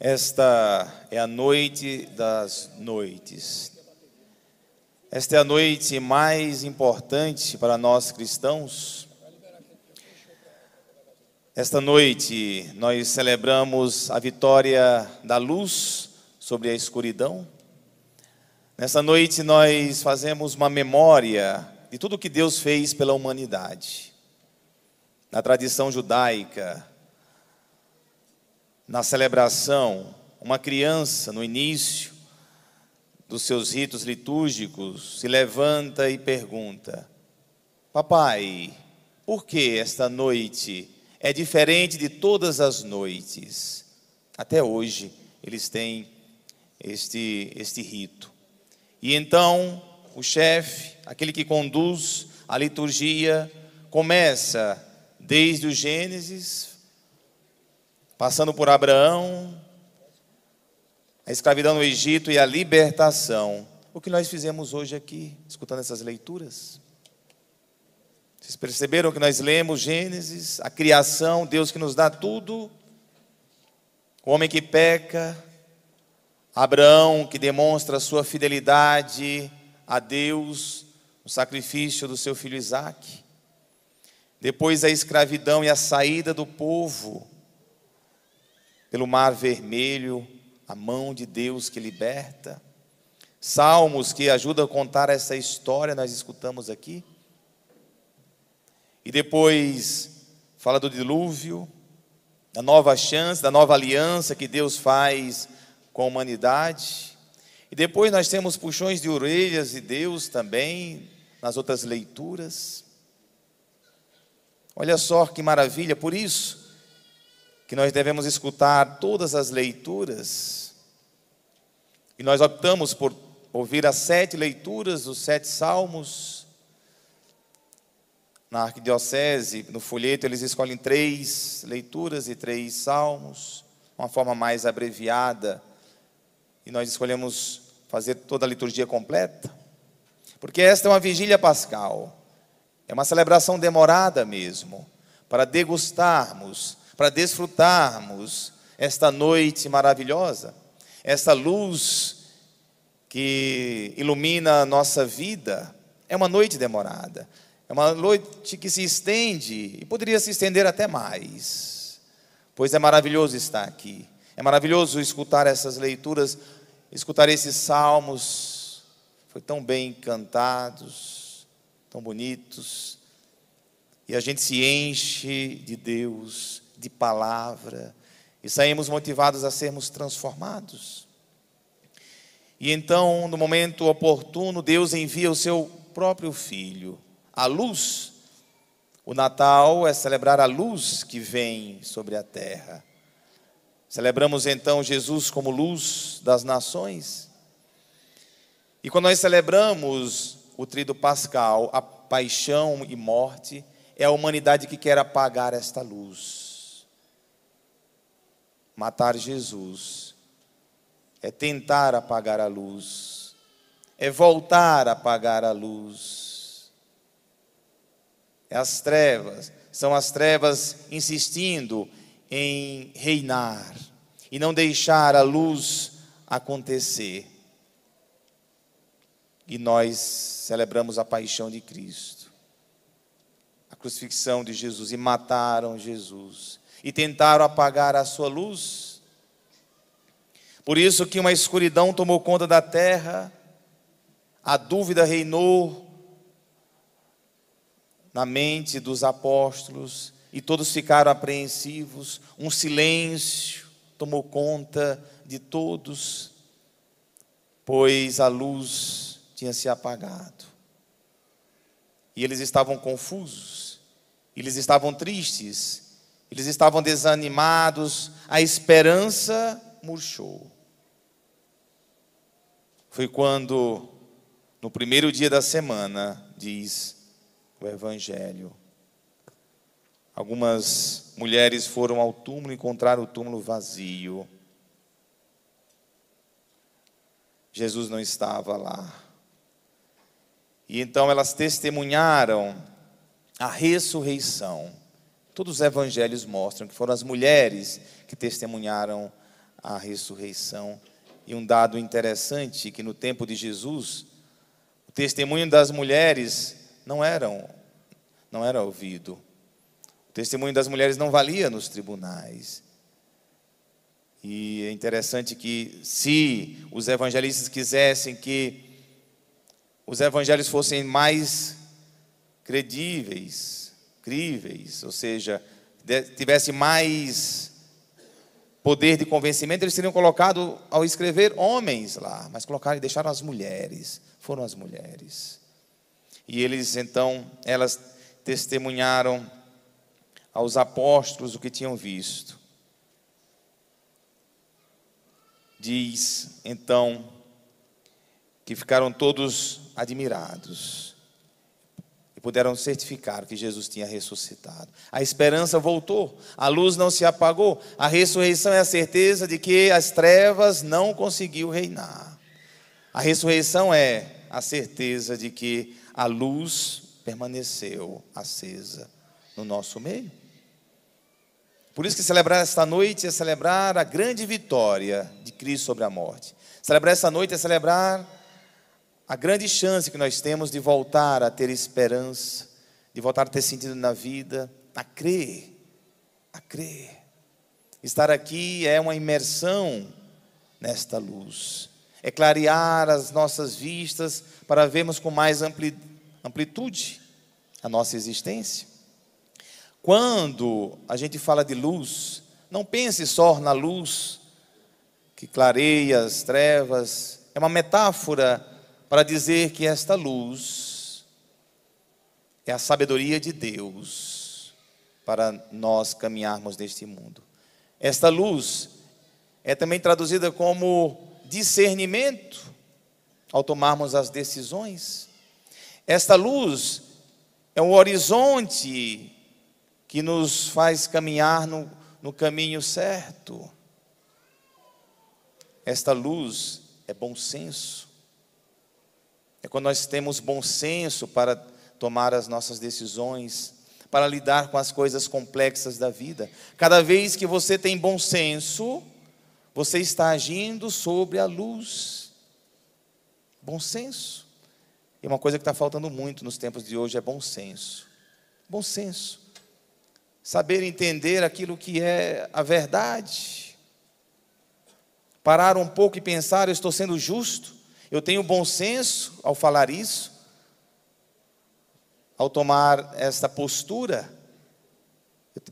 Esta é a noite das noites. Esta é a noite mais importante para nós cristãos. Esta noite nós celebramos a vitória da luz sobre a escuridão. Nessa noite nós fazemos uma memória de tudo que Deus fez pela humanidade. Na tradição judaica, na celebração, uma criança, no início dos seus ritos litúrgicos, se levanta e pergunta: Papai, por que esta noite é diferente de todas as noites? Até hoje eles têm este, este rito. E então o chefe, aquele que conduz a liturgia, começa desde o Gênesis, passando por Abraão, a escravidão no Egito e a libertação. O que nós fizemos hoje aqui, escutando essas leituras? Vocês perceberam que nós lemos Gênesis, a criação, Deus que nos dá tudo, o homem que peca, Abraão que demonstra sua fidelidade a Deus no sacrifício do seu filho Isaque. Depois a escravidão e a saída do povo pelo Mar Vermelho, a mão de Deus que liberta. Salmos que ajudam a contar essa história, nós escutamos aqui. E depois fala do dilúvio, da nova chance, da nova aliança que Deus faz com a humanidade. E depois nós temos puxões de orelhas de Deus também, nas outras leituras. Olha só que maravilha, por isso, que nós devemos escutar todas as leituras. E nós optamos por ouvir as sete leituras dos sete salmos. Na arquidiocese, no folheto, eles escolhem três leituras e três salmos, uma forma mais abreviada. E nós escolhemos fazer toda a liturgia completa, porque esta é uma vigília pascal, é uma celebração demorada mesmo, para degustarmos para desfrutarmos esta noite maravilhosa, esta luz que ilumina a nossa vida. É uma noite demorada, é uma noite que se estende e poderia se estender até mais, pois é maravilhoso estar aqui, é maravilhoso escutar essas leituras, escutar esses salmos, foi tão bem cantados, tão bonitos, e a gente se enche de Deus de palavra, e saímos motivados a sermos transformados. E então, no momento oportuno, Deus envia o seu próprio filho, a luz. O Natal é celebrar a luz que vem sobre a terra. Celebramos então Jesus como luz das nações. E quando nós celebramos o trido pascal, a paixão e morte, é a humanidade que quer apagar esta luz matar Jesus, é tentar apagar a luz, é voltar a apagar a luz. É as trevas, são as trevas insistindo em reinar e não deixar a luz acontecer. E nós celebramos a paixão de Cristo, a crucifixão de Jesus, e mataram Jesus e tentaram apagar a sua luz. Por isso que uma escuridão tomou conta da terra, a dúvida reinou na mente dos apóstolos e todos ficaram apreensivos, um silêncio tomou conta de todos, pois a luz tinha se apagado. E eles estavam confusos, eles estavam tristes, eles estavam desanimados, a esperança murchou. Foi quando, no primeiro dia da semana, diz o Evangelho, algumas mulheres foram ao túmulo e encontraram o túmulo vazio. Jesus não estava lá. E então elas testemunharam a ressurreição. Todos os evangelhos mostram que foram as mulheres que testemunharam a ressurreição. E um dado interessante que no tempo de Jesus, o testemunho das mulheres não eram não era ouvido. O testemunho das mulheres não valia nos tribunais. E é interessante que se os evangelistas quisessem que os evangelhos fossem mais credíveis, críveis, ou seja, tivesse mais poder de convencimento, eles teriam colocado ao escrever homens lá, mas colocaram e deixaram as mulheres, foram as mulheres. E eles então, elas testemunharam aos apóstolos o que tinham visto. Diz então que ficaram todos admirados e puderam certificar que Jesus tinha ressuscitado. A esperança voltou, a luz não se apagou, a ressurreição é a certeza de que as trevas não conseguiu reinar. A ressurreição é a certeza de que a luz permaneceu acesa no nosso meio. Por isso que celebrar esta noite é celebrar a grande vitória de Cristo sobre a morte. Celebrar esta noite é celebrar a grande chance que nós temos de voltar a ter esperança, de voltar a ter sentido na vida, a crer, a crer. Estar aqui é uma imersão nesta luz, é clarear as nossas vistas para vermos com mais amplitude a nossa existência. Quando a gente fala de luz, não pense só na luz que clareia as trevas, é uma metáfora para dizer que esta luz é a sabedoria de Deus para nós caminharmos neste mundo. Esta luz é também traduzida como discernimento ao tomarmos as decisões. Esta luz é um horizonte que nos faz caminhar no, no caminho certo. Esta luz é bom senso. É quando nós temos bom senso para tomar as nossas decisões, para lidar com as coisas complexas da vida. Cada vez que você tem bom senso, você está agindo sobre a luz. Bom senso. E uma coisa que está faltando muito nos tempos de hoje é bom senso. Bom senso. Saber entender aquilo que é a verdade. Parar um pouco e pensar: eu estou sendo justo? Eu tenho bom senso ao falar isso, ao tomar esta postura.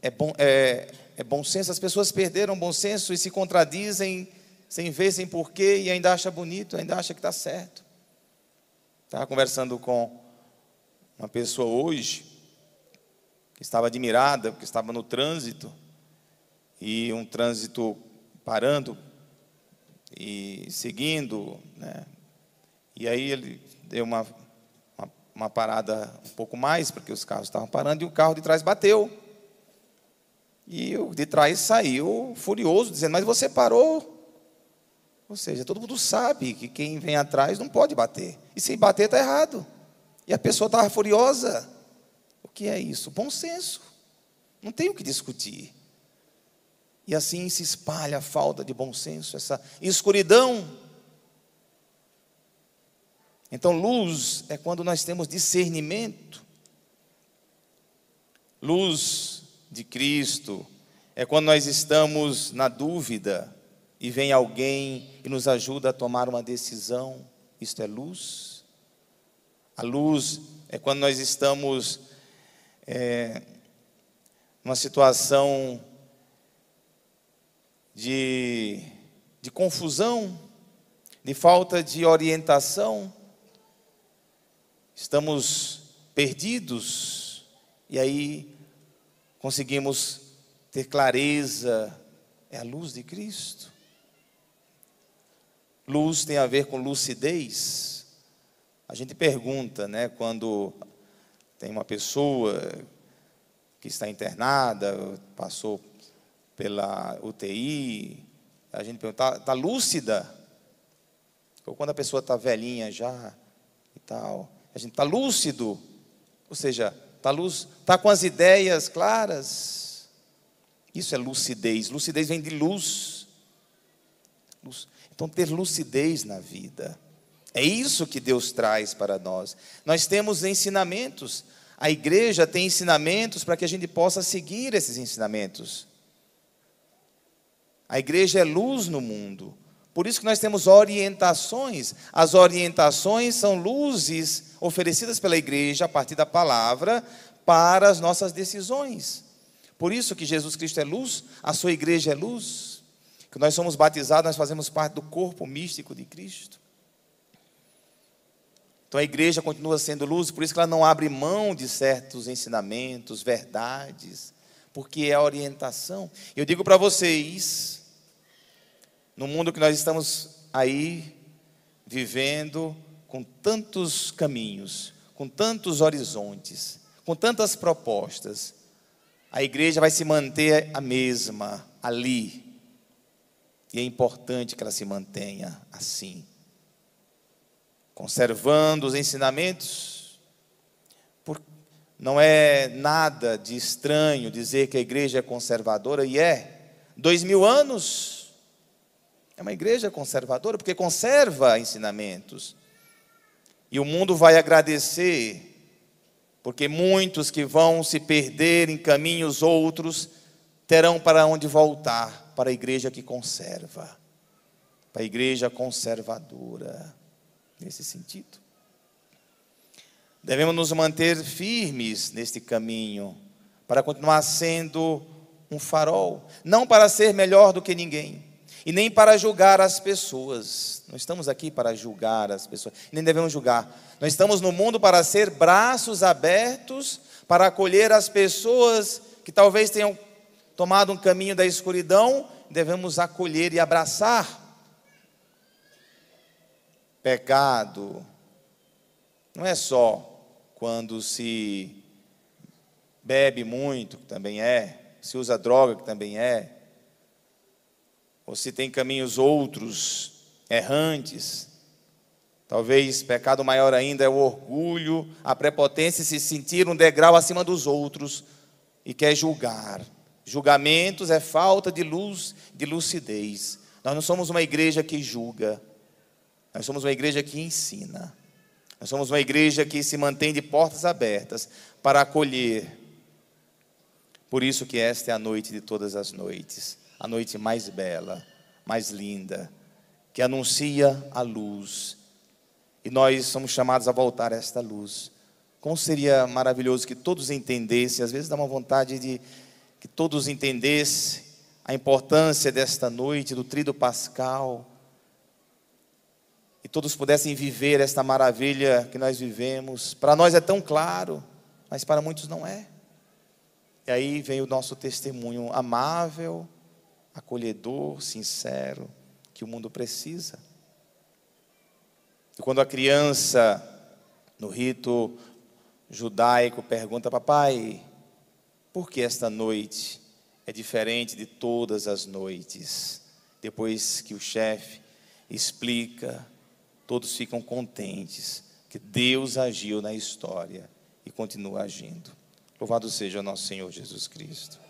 É bom, é, é bom senso, as pessoas perderam bom senso e se contradizem sem ver, sem porquê, e ainda acha bonito, ainda acha que está certo. Estava conversando com uma pessoa hoje, que estava admirada, porque estava no trânsito, e um trânsito parando e seguindo, né, e aí ele deu uma, uma, uma parada um pouco mais, porque os carros estavam parando, e o carro de trás bateu. E o de trás saiu furioso, dizendo: Mas você parou. Ou seja, todo mundo sabe que quem vem atrás não pode bater. E se bater, está errado. E a pessoa estava furiosa. O que é isso? Bom senso. Não tem o que discutir. E assim se espalha a falta de bom senso, essa escuridão então, luz é quando nós temos discernimento. Luz de Cristo é quando nós estamos na dúvida e vem alguém e nos ajuda a tomar uma decisão. Isto é luz. A luz é quando nós estamos é, numa situação de, de confusão, de falta de orientação estamos perdidos, e aí conseguimos ter clareza, é a luz de Cristo. Luz tem a ver com lucidez. A gente pergunta, né, quando tem uma pessoa que está internada, passou pela UTI, a gente pergunta, está tá lúcida? Ou quando a pessoa está velhinha já e tal. A gente está lúcido, ou seja, está luz, tá com as ideias claras. Isso é lucidez. Lucidez vem de luz. exemplos. Então, ter lucidez na vida. É isso que Deus traz para nós. Nós temos ensinamentos. A igreja tem ensinamentos para que a gente possa seguir esses ensinamentos. A igreja é luz no mundo. Por isso que nós temos orientações. As orientações são luzes oferecidas pela igreja a partir da palavra para as nossas decisões. Por isso que Jesus Cristo é luz, a sua igreja é luz. Que nós somos batizados, nós fazemos parte do corpo místico de Cristo. Então a igreja continua sendo luz, por isso que ela não abre mão de certos ensinamentos, verdades, porque é a orientação. Eu digo para vocês, no mundo que nós estamos aí vivendo, com tantos caminhos, com tantos horizontes, com tantas propostas, a igreja vai se manter a mesma ali. E é importante que ela se mantenha assim conservando os ensinamentos. Não é nada de estranho dizer que a igreja é conservadora, e é. Dois mil anos é uma igreja conservadora, porque conserva ensinamentos. E o mundo vai agradecer, porque muitos que vão se perder em caminhos outros terão para onde voltar para a igreja que conserva, para a igreja conservadora nesse sentido. Devemos nos manter firmes neste caminho, para continuar sendo um farol, não para ser melhor do que ninguém, e nem para julgar as pessoas. Não estamos aqui para julgar as pessoas, nem devemos julgar. Nós estamos no mundo para ser braços abertos, para acolher as pessoas que talvez tenham tomado um caminho da escuridão, devemos acolher e abraçar Pecado não é só quando se bebe muito, que também é, se usa droga, que também é, ou se tem caminhos outros errantes. Talvez pecado maior ainda é o orgulho, a prepotência, se sentir um degrau acima dos outros e quer julgar. Julgamentos é falta de luz, de lucidez. Nós não somos uma igreja que julga, nós somos uma igreja que ensina. Nós somos uma igreja que se mantém de portas abertas para acolher. Por isso que esta é a noite de todas as noites, a noite mais bela, mais linda, que anuncia a luz. E nós somos chamados a voltar a esta luz. Como seria maravilhoso que todos entendessem, às vezes dá uma vontade de que todos entendessem a importância desta noite, do trido pascal, e todos pudessem viver esta maravilha que nós vivemos. Para nós é tão claro, mas para muitos não é. E aí vem o nosso testemunho amável, acolhedor, sincero, que o mundo precisa. E quando a criança, no rito judaico, pergunta, papai, por que esta noite é diferente de todas as noites? Depois que o chefe explica, todos ficam contentes que Deus agiu na história e continua agindo. Louvado seja o nosso Senhor Jesus Cristo.